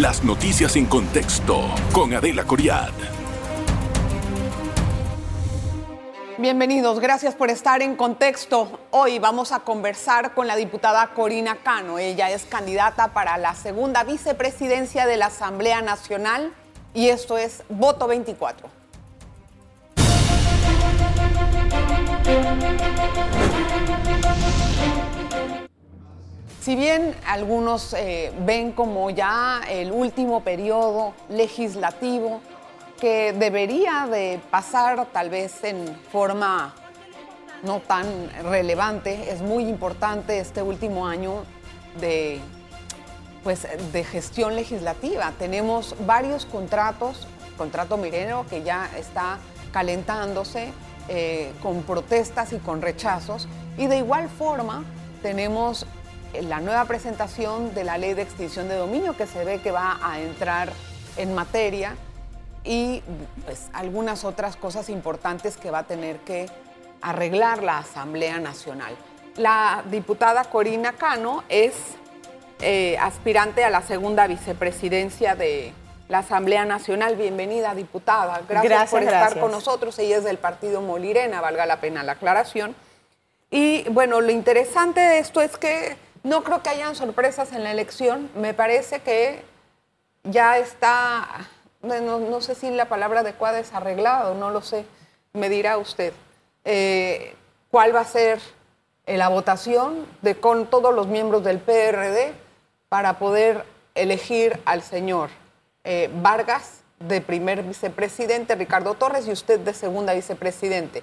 Las noticias en contexto con Adela Coriad. Bienvenidos, gracias por estar en contexto. Hoy vamos a conversar con la diputada Corina Cano. Ella es candidata para la segunda vicepresidencia de la Asamblea Nacional y esto es Voto 24. Si bien algunos eh, ven como ya el último periodo legislativo, que debería de pasar tal vez en forma no tan relevante. Es muy importante este último año de, pues, de gestión legislativa. Tenemos varios contratos, contrato Mireno que ya está calentándose eh, con protestas y con rechazos. Y de igual forma tenemos la nueva presentación de la ley de extinción de dominio que se ve que va a entrar en materia y pues, algunas otras cosas importantes que va a tener que arreglar la Asamblea Nacional. La diputada Corina Cano es eh, aspirante a la segunda vicepresidencia de la Asamblea Nacional. Bienvenida, diputada. Gracias, por estar con nosotros. Ella es del partido Molirena, valga la pena la aclaración. Y bueno, lo interesante de esto es que no creo que hayan sorpresas en la elección. Me parece que ya está no, sé si la palabra adecuada es arreglado, no lo sé, me dirá usted. Eh, ¿Cuál va a ser eh, la votación de con todos los miembros del PRD para poder elegir al señor eh, Vargas de primer vicepresidente, Ricardo Torres, y usted de segunda vicepresidente?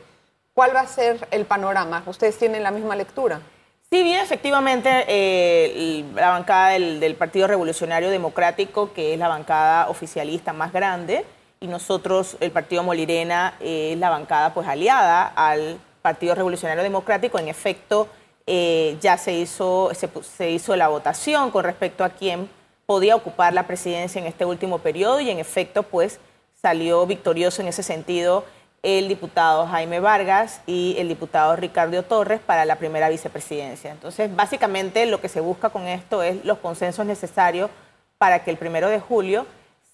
¿Cuál va a ser el panorama? ¿Ustedes tienen la misma lectura? Sí, bien, efectivamente, eh, la bancada del, Partido Revolucionario Democrático, que es la bancada oficialista más grande, y nosotros, el Partido Molirena, es la bancada pues aliada al Partido Revolucionario Democrático. En efecto, eh, ya se hizo, se, se hizo la votación con respecto a quién podía ocupar la presidencia en este último periodo y en efecto pues salió victorioso en ese sentido el diputado Jaime Vargas y el diputado Ricardo Torres para la primera vicepresidencia. Entonces, básicamente lo que se busca con esto es los consensos necesarios para que el primero de julio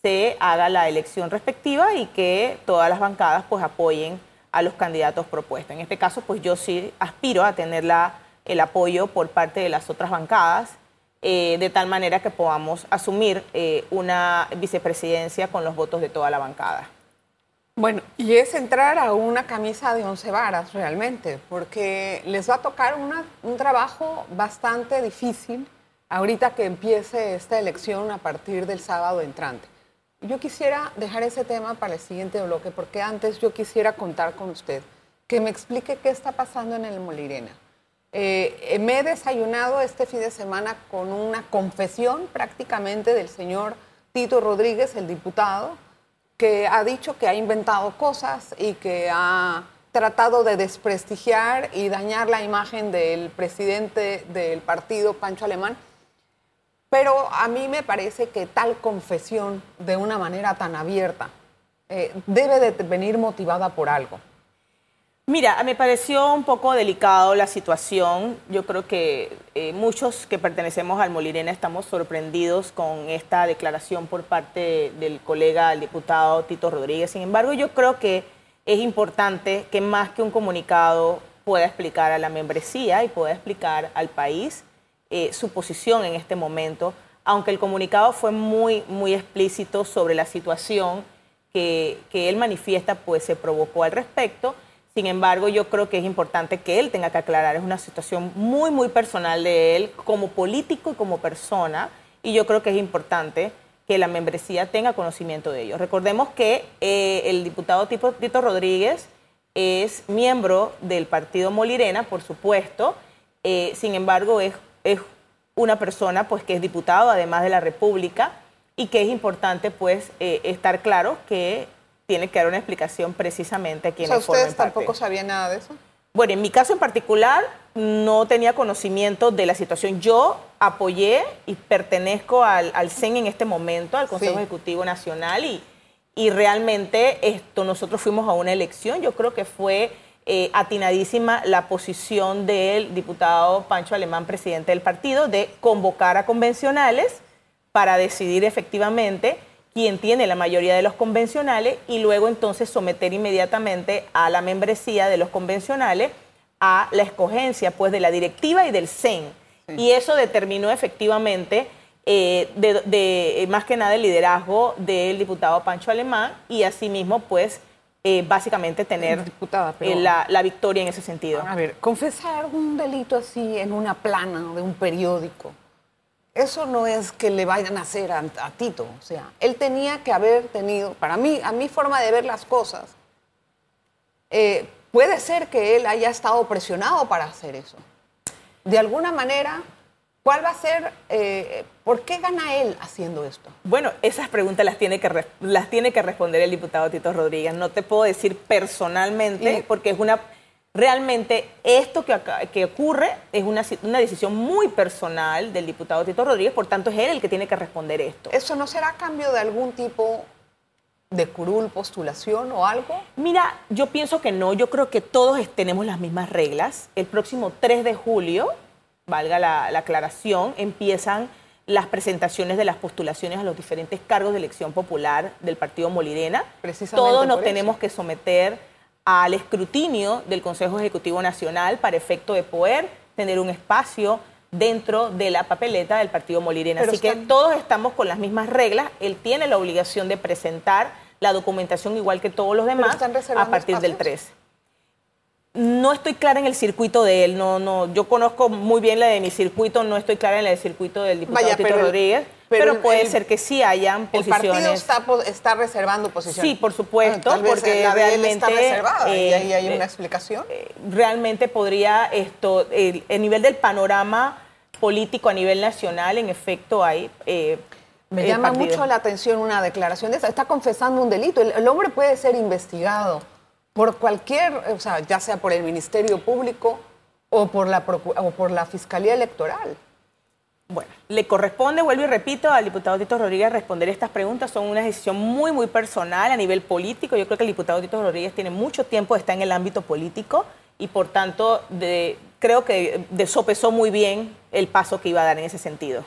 se haga la elección respectiva y que todas las bancadas pues apoyen a los candidatos propuestos. En este caso, pues yo sí aspiro a tener el apoyo por parte de las otras bancadas, eh, de tal manera que podamos asumir eh, una vicepresidencia con los votos de toda la bancada. Bueno, y es entrar a una camisa de once varas realmente, porque les va a tocar un trabajo bastante difícil ahorita que empiece esta elección a partir del sábado entrante. Yo quisiera dejar ese tema para el siguiente bloque, porque antes yo quisiera contar con usted, que me explique qué está pasando en el Molirena. Eh, me he desayunado este fin de semana con una confesión prácticamente del señor Tito Rodríguez, el diputado, que ha dicho que ha inventado cosas y que ha tratado de desprestigiar y dañar la imagen del presidente del partido, Pancho Alemán. Pero a mí me parece que tal confesión de una manera tan abierta eh, debe de venir motivada por algo. Mira, me pareció un poco delicado la situación. Yo creo que eh, muchos que pertenecemos al Molirena estamos sorprendidos con esta declaración por parte del colega, el diputado Tito Rodríguez. Sin embargo, yo creo que es importante que más que un comunicado pueda explicar a la membresía y pueda explicar al país eh, su posición en este momento, aunque el comunicado fue muy, muy explícito sobre la situación que, que él manifiesta, pues se provocó al respecto sin embargo, yo creo que es importante que él tenga que aclarar. Es una situación muy, muy personal de él como político y como persona. Y yo creo que es importante que la membresía tenga conocimiento de ello. Recordemos que eh, el diputado Tito Rodríguez es miembro del partido Molirena, por supuesto. Eh, sin embargo, es, es una persona pues, que es diputado, además de la República, y que es importante pues, eh, estar claro que tiene que dar una explicación precisamente a quienes o sea, ¿Ustedes tampoco sabían nada de eso? Bueno, en mi caso en particular no tenía conocimiento de la situación. Yo apoyé y pertenezco al, CEN en este momento, al Consejo Ejecutivo Nacional, y, y realmente esto, nosotros fuimos a una elección. Yo creo que fue eh, atinadísima la posición del diputado Pancho Alemán, presidente del partido, de convocar a convencionales para decidir efectivamente quién tiene la mayoría de los convencionales y luego entonces someter inmediatamente a la membresía de los convencionales a la escogencia pues de la directiva y del CEN. Y eso determinó efectivamente eh, de, más que nada el liderazgo del diputado Pancho Alemán y asimismo pues eh, básicamente tener eh, la, la, victoria en ese sentido. A ver, confesar un delito así en una plana de un periódico, eso no es que le vayan a hacer a, Tito. O sea, él tenía que haber tenido, para mí, a mi forma de ver las cosas, puede ser que él haya estado presionado para hacer eso. De alguna manera, ¿Cuál va a ser, eh, por qué gana él haciendo esto? Bueno, esas preguntas las tiene que, las tiene que responder el diputado Tito Rodríguez. No te puedo decir personalmente, porque es una, realmente esto que, que ocurre es una, una, decisión muy personal del diputado Tito Rodríguez, por tanto es él el que tiene que responder esto. ¿Eso no será a cambio de algún tipo de curul, postulación o algo? Mira, yo pienso que no, yo creo que todos tenemos las mismas reglas. El próximo 3 de julio valga la, aclaración, empiezan las presentaciones de las postulaciones a los diferentes cargos de elección popular del Partido Molirena. Todos nos tenemos que someter al escrutinio del Consejo Ejecutivo Nacional para efecto de poder tener un espacio dentro de la papeleta del Partido Molirena. Así que todos estamos con las mismas reglas. Él tiene la obligación de presentar la documentación igual que todos los demás a partir del 3 no estoy clara en el circuito de él, no, no, yo conozco muy bien la de mi circuito, no estoy clara en el circuito del diputado Tito Rodríguez, pero, puede ser que sí hayan posiciones. El partido está, reservando posiciones. Sí, por supuesto, porque realmente está reservada y ahí hay una eh, explicación. Eh, realmente podría esto, el, nivel del panorama político a nivel nacional, en efecto, hay. Eh, Me llama mucho la atención una declaración de esa. Está confesando un delito. el hombre puede ser investigado por cualquier, o sea, ya sea por el Ministerio Público o por la, o por la Fiscalía Electoral. Bueno, le corresponde, vuelvo y repito, al diputado Tito Rodríguez responder estas preguntas. Son una decisión muy, muy personal a nivel político. Yo creo que el diputado Tito Rodríguez tiene mucho tiempo estar en el ámbito político y por tanto creo que de sopesó muy bien el paso que iba a dar en ese sentido.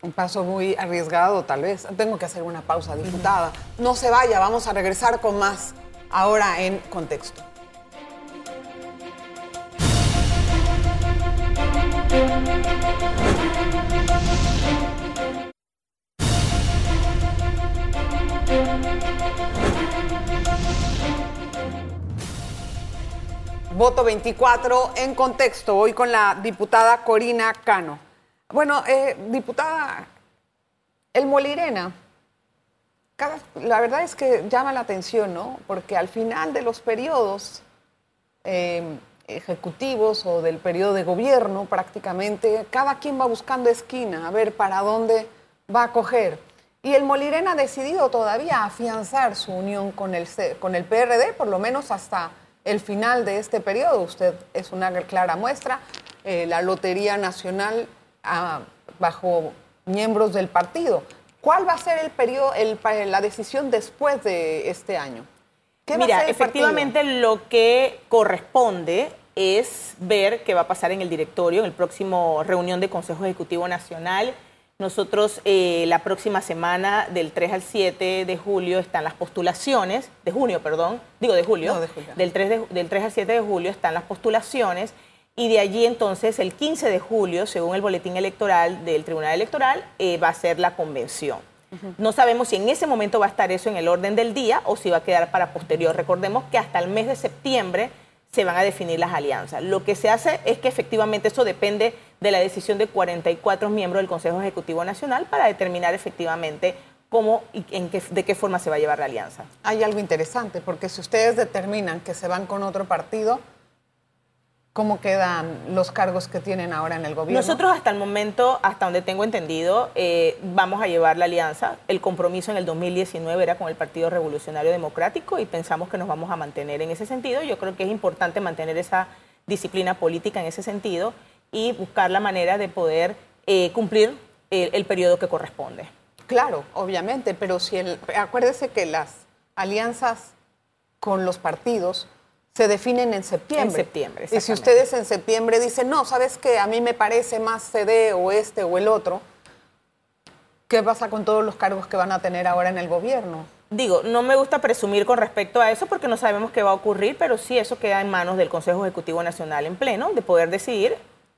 Un paso muy arriesgado, tal vez. Tengo que hacer una pausa, diputada. No se vaya, vamos a regresar con más ahora en contexto. Voto 24 en contexto, hoy con la diputada Corina Cano. Bueno, eh, diputada, el Molirena la verdad es que llama la atención, ¿no? Porque al final de los periodos em, ejecutivos o del periodo de gobierno, prácticamente, cada quien va buscando esquina, a ver para dónde va a coger. Y el Molirena ha decidido todavía afianzar su unión con el, con el PRD, por lo menos hasta el final de este periodo. Usted es una clara muestra. Eh, la Lotería Nacional ah, bajo miembros del partido. ¿Cuál va a ser el periodo, la decisión después de este año? Mira, efectivamente lo que corresponde es ver qué va a pasar en el directorio, en el próximo reunión de Consejo Ejecutivo Nacional. Nosotros eh, la próxima semana, del 3 al 7 de julio, están las postulaciones, de junio, perdón, digo de julio, de julio. Del, 3 del 3 al 7 de julio están las postulaciones y de allí entonces el 15 de julio, según el boletín electoral del Tribunal Electoral, eh, va a ser la convención. No sabemos si en ese momento va a estar eso en el orden del día o si va a quedar para posterior. Recordemos que hasta el mes de septiembre se van a definir las alianzas. Lo que se hace es que efectivamente eso depende de la decisión de 44 miembros del Consejo Ejecutivo Nacional para determinar efectivamente cómo y en qué, de qué forma se va a llevar la alianza. Hay algo interesante, porque si ustedes determinan que se van con otro partido, ¿Cómo quedan los cargos que tienen ahora en el gobierno? Nosotros hasta el momento, hasta donde tengo entendido, eh, vamos a llevar la alianza. El compromiso en el 2019 era con el Partido Revolucionario Democrático y pensamos que nos vamos a mantener en ese sentido. Yo creo que es importante mantener esa disciplina política en ese sentido y buscar la manera de poder eh, cumplir el, el, periodo que corresponde. Claro, obviamente, pero si el, acuérdese que las alianzas con los partidos se definen en septiembre. En septiembre, Y si ustedes en septiembre dicen, no, sabes que a mí me parece más CD o este o el otro, ¿Qué pasa con todos los cargos que van a tener ahora en el gobierno? Digo, no me gusta presumir con respecto a eso porque no sabemos qué va a ocurrir, pero sí eso queda en manos del Consejo Ejecutivo Nacional en pleno de poder decidir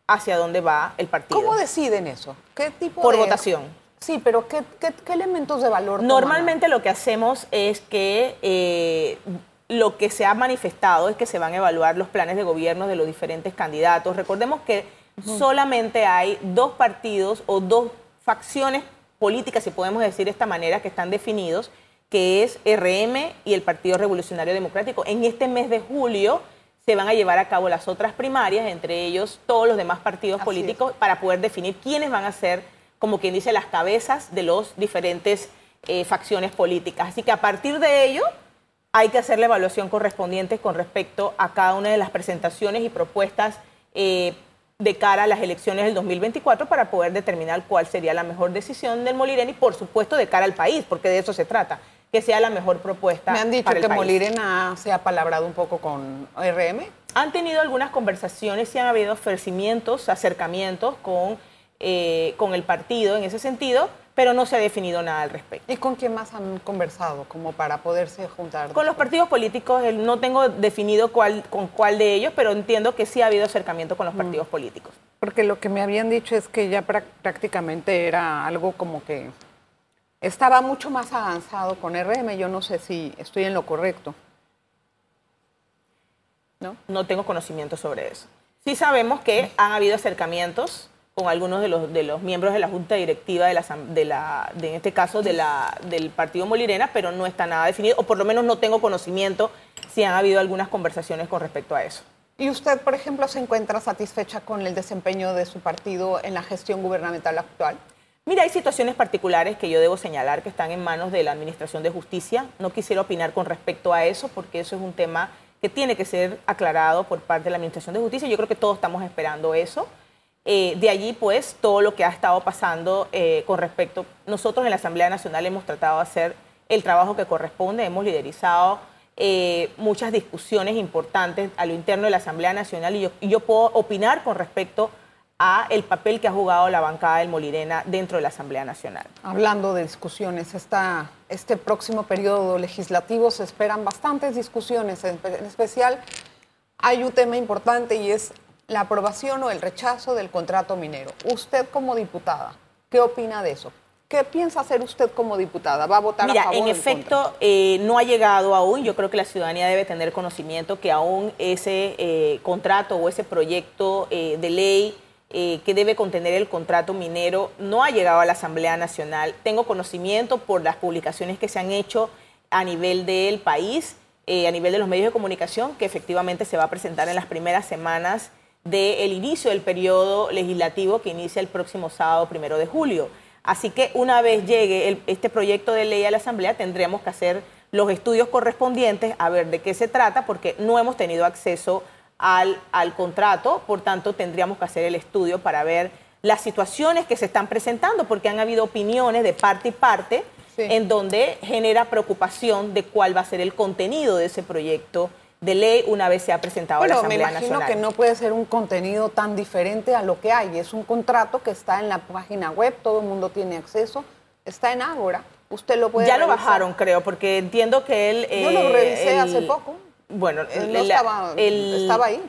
hacia dónde va el partido. ¿Cómo deciden eso? ¿Qué tipo Por votación. Sí, pero ¿qué, elementos de valor? Normalmente lo que hacemos es que eh, lo que se ha manifestado es que se van a evaluar los planes de gobierno de los diferentes candidatos. Recordemos que solamente hay dos partidos o dos facciones políticas, si podemos decir de esta manera, que están definidos, que es RM y el Partido Revolucionario Democrático. En este mes de julio se van a llevar a cabo las otras primarias, entre ellos todos los demás partidos políticos, para poder definir quiénes van a ser, como quien dice, las cabezas de los diferentes eh, facciones políticas. Así que a partir de ello hay que hacer la evaluación correspondiente con respecto a cada una de las presentaciones y propuestas eh, de cara a las elecciones del 2024 para poder determinar cuál sería la mejor decisión del Molirena y, por supuesto, de cara al país, porque de eso se trata, que sea la mejor propuesta. Me han dicho que Molirena se ha palabrado un poco con RM. Han tenido algunas conversaciones y han habido ofrecimientos, acercamientos con, eh, con el partido en ese sentido, pero no se ha definido nada al respecto. ¿Y con quién más han conversado como para poderse juntar? Con los partidos políticos, no tengo definido cuál, con cuál de ellos, pero entiendo que sí ha habido acercamiento con los mm. partidos políticos. Porque lo que me habían dicho es que ya prácticamente era algo como que estaba mucho más avanzado con RM. Yo no sé si estoy en lo correcto. ¿No? No tengo conocimiento sobre eso. Sí sabemos que han habido acercamientos con algunos de los, de los miembros de la Junta Directiva de, la, de, la, de en este caso de la, del Partido Molirena, pero no está nada definido, o por lo menos no tengo conocimiento si han habido algunas conversaciones con respecto a eso. ¿Y usted, por ejemplo, se encuentra satisfecha con el desempeño de su partido en la gestión gubernamental actual? Mira, hay situaciones particulares que yo debo señalar que están en manos de la Administración de Justicia. No quisiera opinar con respecto a eso porque eso es un tema que tiene que ser aclarado por parte de la Administración de Justicia. Yo creo que todos estamos esperando eso. Eh, de allí, pues, todo lo que ha estado pasando eh, con respecto, nosotros en la Asamblea Nacional hemos tratado de hacer el trabajo que corresponde, hemos liderizado eh, muchas discusiones importantes a lo interno de la Asamblea Nacional y yo, puedo opinar con respecto a el papel que ha jugado la bancada del Molirena dentro de la Asamblea Nacional. Hablando de discusiones, este próximo periodo legislativo se esperan bastantes discusiones, en especial hay un tema importante y es la aprobación o el rechazo del contrato minero. Usted como diputada, ¿qué opina de eso? ¿Qué piensa hacer usted como diputada? ¿Va a votar a favor en efecto, eh, no ha llegado aún. Yo creo que la ciudadanía debe tener conocimiento que aún ese eh, contrato o ese proyecto eh, de ley que debe contener el contrato minero no ha llegado a la Asamblea Nacional. Tengo conocimiento por las publicaciones que se han hecho a nivel del país, a nivel de los medios de comunicación, que efectivamente se va a presentar en las primeras semanas del inicio del periodo legislativo que inicia el próximo sábado primero de julio. Así que una vez llegue este proyecto de ley a la Asamblea, tendremos que hacer los estudios correspondientes a ver de qué se trata, porque no hemos tenido acceso al, al contrato, por tanto tendríamos que hacer el estudio para ver las situaciones que se están presentando, porque han habido opiniones de parte y parte en donde genera preocupación de cuál va a ser el contenido de ese proyecto de ley una vez se ha presentado a la Asamblea Nacional. me imagino que no puede ser un contenido tan diferente a lo que hay. Es un contrato que está en la página web, todo el mundo tiene acceso, está en Ágora. Usted lo puede Ya lo bajaron, creo, porque entiendo que él... Yo lo revisé hace poco. Bueno, él estaba, estaba, ahí.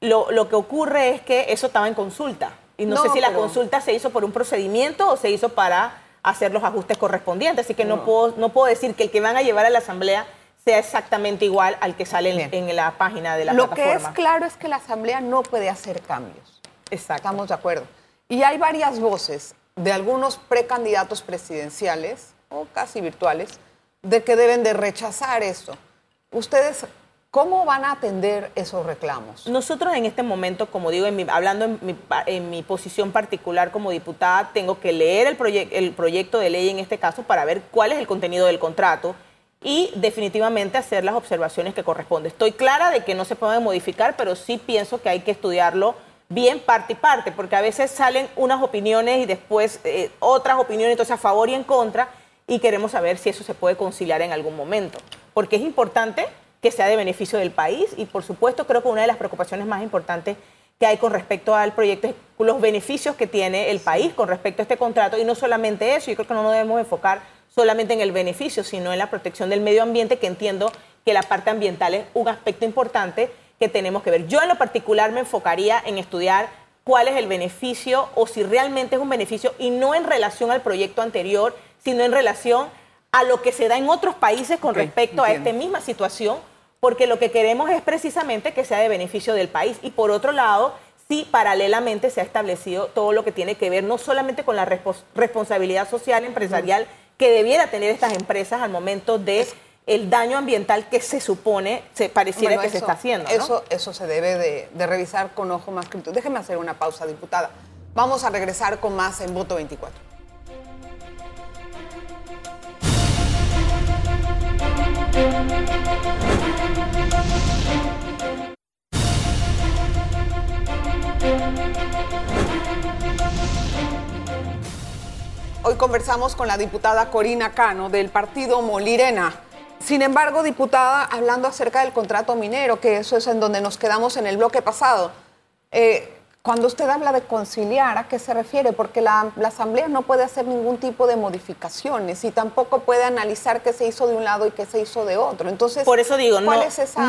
Lo, que ocurre es que eso estaba en consulta. Y no, sé si la consulta se hizo por un procedimiento o se hizo para hacer los ajustes correspondientes. Así que no, puedo, no puedo decir que el que van a llevar a la Asamblea sea exactamente igual al que sale en, la página de la plataforma. Lo que es claro es que la Asamblea no puede hacer cambios. Exacto. Estamos de acuerdo. Y hay varias voces de algunos precandidatos presidenciales o casi virtuales de que deben de rechazar esto. Ustedes ¿Cómo van a atender esos reclamos? Nosotros en este momento, como digo, hablando en mi, en mi, posición particular como diputada, tengo que leer el, el proyecto de ley en este caso para ver cuál es el contenido del contrato y definitivamente hacer las observaciones que corresponden. Estoy clara de que no se pueden modificar, pero sí pienso que hay que estudiarlo bien parte y parte, porque a veces salen unas opiniones y después eh, otras opiniones, entonces a favor y en contra, y queremos saber si eso se puede conciliar en algún momento, porque es importante que sea de beneficio del país y por supuesto creo que una de las preocupaciones más importantes que hay con respecto al proyecto, los beneficios que tiene el país con respecto a este contrato y no solamente eso, yo creo que no nos debemos enfocar solamente en el beneficio, sino en la protección del medio ambiente, que entiendo que la parte ambiental es un aspecto importante que tenemos que ver. Yo en lo particular me enfocaría en estudiar cuál es el beneficio o si realmente es un beneficio y no en relación al proyecto anterior, sino en relación a lo que se da en otros países con respecto a esta misma situación, porque lo que queremos es precisamente que sea de beneficio del país. Y por otro lado, sí, paralelamente se ha establecido todo lo que tiene que ver no solamente con la responsabilidad social empresarial que debiera tener estas empresas al momento de el daño ambiental que se supone, se pareciera que se está haciendo. Eso, eso se debe de, de, revisar con ojo más crítico. Déjeme hacer una pausa, diputada. Vamos a regresar con más en Voto 24. Hoy conversamos con la diputada Corina Cano del partido Molirena. Sin embargo, diputada, hablando acerca del contrato minero, que eso es en donde nos quedamos en el bloque pasado, eh, cuando usted habla de conciliar, ¿a qué se refiere? Porque la, Asamblea no puede hacer ningún tipo de modificaciones y tampoco puede analizar qué se hizo de un lado y qué se hizo de otro. Entonces, por eso digo, no,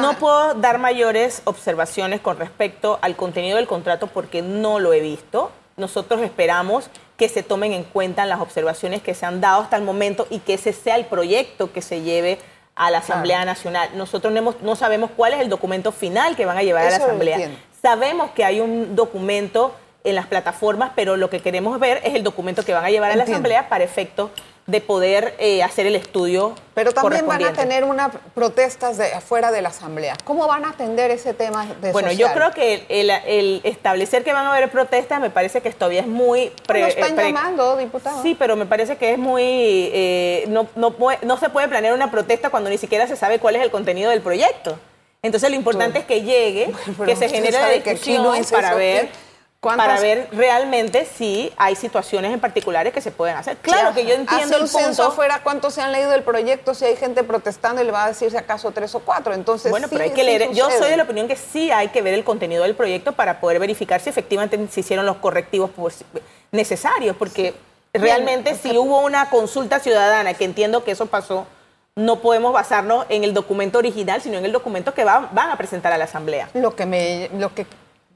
no puedo dar mayores observaciones con respecto al contenido del contrato porque no lo he visto. Nosotros esperamos que se tomen en cuenta las observaciones que se han dado hasta el momento y que ese sea el proyecto que se lleve a la Asamblea Nacional. Nosotros no, no, sabemos cuál es el documento final que van a llevar a la Asamblea. Sabemos que hay un documento en las plataformas, pero lo que queremos ver es el documento que van a llevar a la Asamblea para efecto de poder eh, hacer el estudio. Pero también van a tener unas protestas de afuera de la Asamblea. ¿Cómo van a atender ese tema de Bueno, yo creo que el, establecer que van a haber protestas me parece que todavía es muy... Pre, lo están llamando, diputado. Sí, pero me parece que es muy... Eh, no, no, no se puede planear una protesta cuando ni siquiera se sabe cuál es el contenido del proyecto. Entonces lo importante es que llegue, que se genere la discusión para ver para ver realmente si hay situaciones en particulares que se pueden hacer. Claro que yo entiendo el punto. afuera cuántos se han leído el proyecto, si hay gente protestando y le va a decir si acaso tres o cuatro. Entonces, bueno, pero hay que leer. Yo soy de la opinión que sí hay que ver el contenido del proyecto para poder verificar si efectivamente se hicieron los correctivos necesarios, porque realmente si hubo una consulta ciudadana, que entiendo que eso pasó, no podemos basarnos en el documento original, sino en el documento que van, van a presentar a la Asamblea. Lo que me, lo que,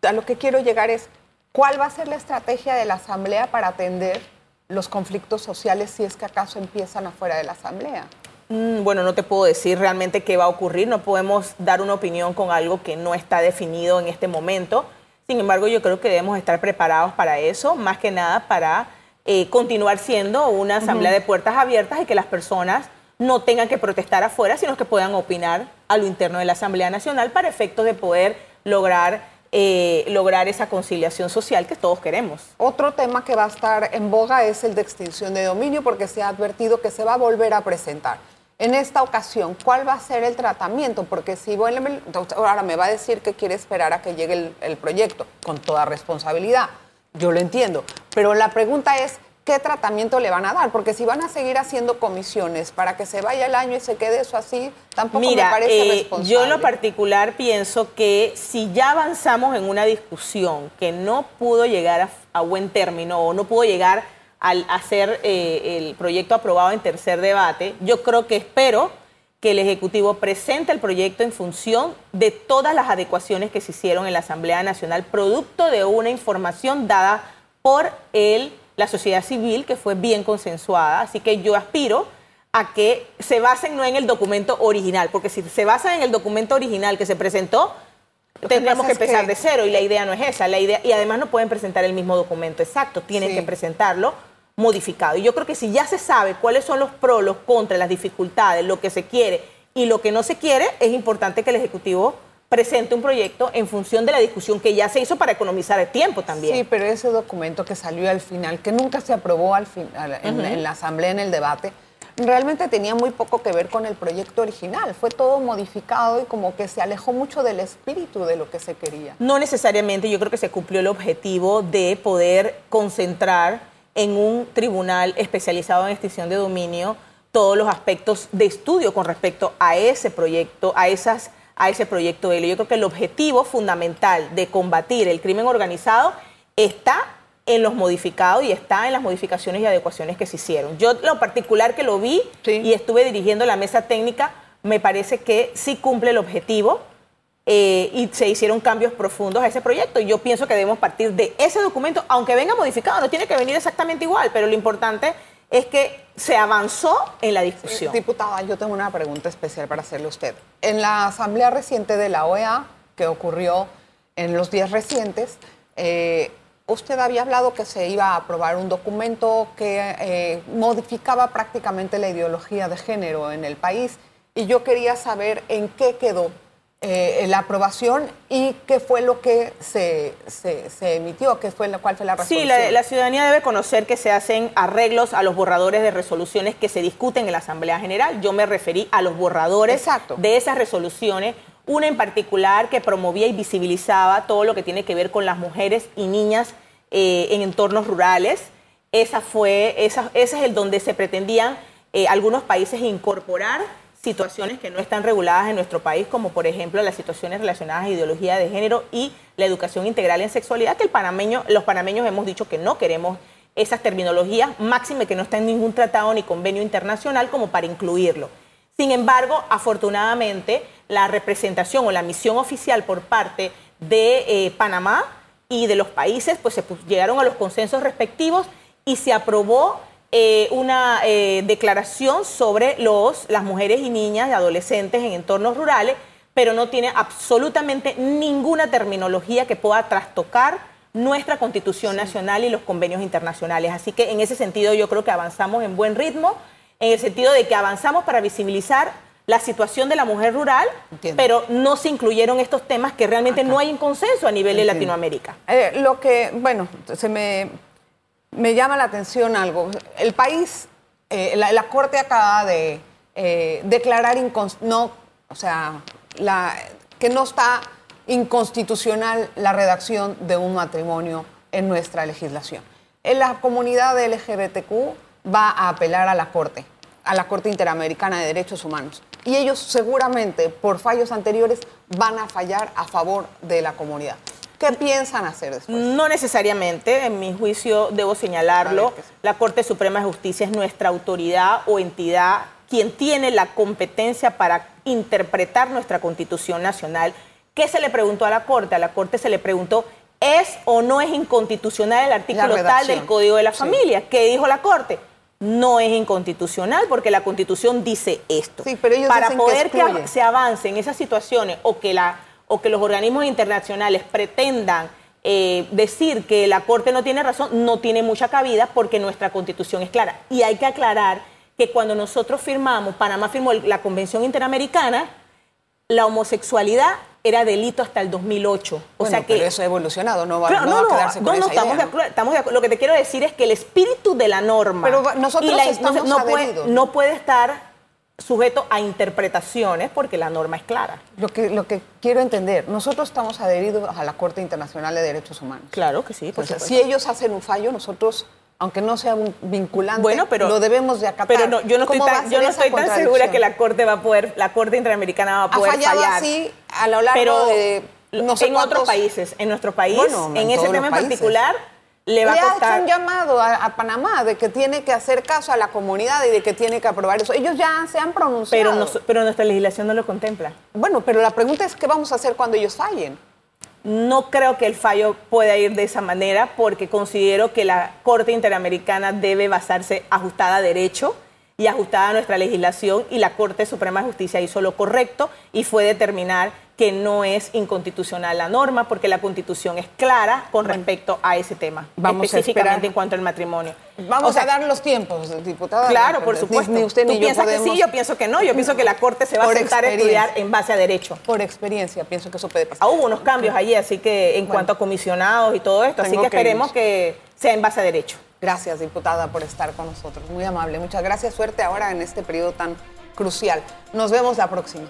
a lo que quiero llegar es ¿Cuál va a ser la estrategia de la Asamblea para atender los conflictos sociales si es que acaso empiezan afuera de la Asamblea? Mm, bueno, no te puedo decir realmente qué va a ocurrir, no podemos dar una opinión con algo que no está definido en este momento. Sin embargo, yo creo que debemos estar preparados para eso, más que nada para eh, continuar siendo una asamblea de puertas abiertas y que las personas no tengan que protestar afuera, sino que puedan opinar a lo interno de la Asamblea Nacional para efectos de poder lograr eh, lograr esa conciliación social que todos queremos. Otro tema que va a estar en boga es el de extinción de dominio porque se ha advertido que se va a volver a presentar. En esta ocasión, ¿cuál va a ser el tratamiento? Porque si ahora me va a decir que quiere esperar a que llegue el, el proyecto, con toda responsabilidad. Yo lo entiendo. Pero la pregunta es, qué tratamiento le van a dar, porque si van a seguir haciendo comisiones para que se vaya el año y se quede eso así, tampoco me parece eh, responsable. Yo en lo particular pienso que si ya avanzamos en una discusión que no pudo llegar a, buen término o no pudo llegar al hacer eh, el proyecto aprobado en tercer debate, yo creo que espero que el Ejecutivo presente el proyecto en función de todas las adecuaciones que se hicieron en la Asamblea Nacional, producto de una información dada por el la sociedad civil, que fue bien consensuada. Así que yo aspiro a que se basen no en el documento original, porque si se basan en el documento original que se presentó, tendríamos que empezar de cero y la idea no es esa. La idea, y además no pueden presentar el mismo documento exacto, tienen que presentarlo modificado. Y yo creo que si ya se sabe cuáles son los pros, los contras, las dificultades, lo que se quiere y lo que no se quiere, es importante que el Ejecutivo presente un proyecto en función de la discusión que ya se hizo para economizar el tiempo también. Sí, pero ese documento que salió al final, que nunca se aprobó al final, en, la asamblea, en el debate, realmente tenía muy poco que ver con el proyecto original. Fue todo modificado y como que se alejó mucho del espíritu de lo que se quería. No necesariamente, yo creo que se cumplió el objetivo de poder concentrar en un tribunal especializado en extinción de dominio todos los aspectos de estudio con respecto a ese proyecto, a esas a ese proyecto de ley. Yo creo que el objetivo fundamental de combatir el crimen organizado está en los modificados y está en las modificaciones y adecuaciones que se hicieron. Yo lo particular que lo vi y estuve dirigiendo la mesa técnica, me parece que sí cumple el objetivo eh, y se hicieron cambios profundos a ese proyecto. Y yo pienso que debemos partir de ese documento, aunque venga modificado, no tiene que venir exactamente igual, pero lo importante es que se avanzó en la discusión. Diputada, yo tengo una pregunta especial para hacerle a usted. En la asamblea reciente de la OEA, que ocurrió en los días recientes, eh, usted había hablado que se iba a aprobar un documento que eh, modificaba prácticamente la ideología de género en el país y yo quería saber en qué quedó eh, la aprobación y qué fue lo que se, se, emitió, qué fue, cuál fue la resolución. Sí, la, ciudadanía debe conocer que se hacen arreglos a los borradores de resoluciones que se discuten en la Asamblea General. Yo me referí a los borradores de esas resoluciones, una en particular que promovía y visibilizaba todo lo que tiene que ver con las mujeres y niñas eh, en entornos rurales. Esa fue, esa, ese es el donde se pretendían eh, algunos países incorporar situaciones que no están reguladas en nuestro país, como por ejemplo las situaciones relacionadas a ideología de género y la educación integral en sexualidad, que el panameño, los panameños hemos dicho que no queremos esas terminologías, máxime que no está en ningún tratado ni convenio internacional como para incluirlo. Sin embargo, afortunadamente, la representación o la misión oficial por parte de eh, Panamá y de los países, pues se llegaron a los consensos respectivos y se aprobó eh, una eh, declaración sobre los, las mujeres y niñas y adolescentes en entornos rurales, pero no tiene absolutamente ninguna terminología que pueda trastocar nuestra Constitución Nacional y los convenios internacionales. Así que en ese sentido yo creo que avanzamos en buen ritmo, en el sentido de que avanzamos para visibilizar la situación de la mujer rural, pero no se incluyeron estos temas que realmente no hay un consenso a nivel de Latinoamérica. Eh, lo que, bueno, se me me llama la atención algo. El país, eh, la, Corte acaba de eh, declarar no, o sea, que no está inconstitucional la redacción de un matrimonio en nuestra legislación. En la comunidad LGBTQ va a apelar a la Corte, a la Corte Interamericana de Derechos Humanos. Y ellos seguramente, por fallos anteriores, van a fallar a favor de la comunidad. ¿Qué piensan hacer después? No necesariamente, en mi juicio debo señalarlo, la Corte Suprema de Justicia es nuestra autoridad o entidad quien tiene la competencia para interpretar nuestra Constitución Nacional. ¿Qué se le preguntó a la Corte? A la Corte se le preguntó, ¿es o no es inconstitucional el artículo tal del Código de la Familia? ¿Qué dijo la Corte? no es inconstitucional porque la Constitución dice esto. Sí, pero ellos Para poder que, se avance en esas situaciones o que la o que los organismos internacionales pretendan eh, decir que la Corte no tiene razón, no tiene mucha cabida porque nuestra constitución es clara. Y hay que aclarar que cuando nosotros firmamos, Panamá firmó la Convención Interamericana, la homosexualidad era delito hasta el 2008. O sea que pero eso ha evolucionado, no va, a quedarse con no, no, estamos, De acuerdo, estamos de acuerdo. Lo que te quiero decir es que el espíritu de la norma pero nosotros estamos no, puede, no puede estar sujeto a interpretaciones porque la norma es clara. Lo que, lo que quiero entender, nosotros estamos adheridos a la Corte Internacional de Derechos Humanos. Claro que sí. si ellos hacen un fallo, nosotros, aunque no sea vinculante, bueno, pero, lo debemos de acatar. Pero no, yo no estoy tan, yo no estoy tan segura que la Corte va a poder, la Corte Interamericana va a poder ha fallado fallar. así a lo largo de no sé en otros países, en nuestro país, en, ese tema en particular le va a costar... ha hecho un llamado a, Panamá de que tiene que hacer caso a la comunidad y de que tiene que aprobar eso. Ellos ya se han pronunciado. Pero, pero nuestra legislación no lo contempla. Bueno, pero la pregunta es qué vamos a hacer cuando ellos fallen. No creo que el fallo pueda ir de esa manera porque considero que la Corte Interamericana debe basarse ajustada a derecho y ajustada a nuestra legislación y la Corte Suprema de Justicia hizo lo correcto y fue determinar que no es inconstitucional la norma porque la Constitución es clara con respecto a ese tema, Vamos específicamente en cuanto al matrimonio. Vamos a dar los tiempos, diputada. Claro, por supuesto. Ni, usted ni ¿Tú piensas que sí? Yo pienso que no. Yo pienso que la Corte se va a sentar a estudiar en base a derecho. Por experiencia, pienso que eso puede pasar. Ah, hubo unos cambios allí, así que en cuanto a comisionados y todo esto, así que esperemos que sea en base a derecho. Gracias, diputada, por estar con nosotros. Muy amable. Muchas gracias. Suerte ahora en este periodo tan crucial. Nos vemos la próxima.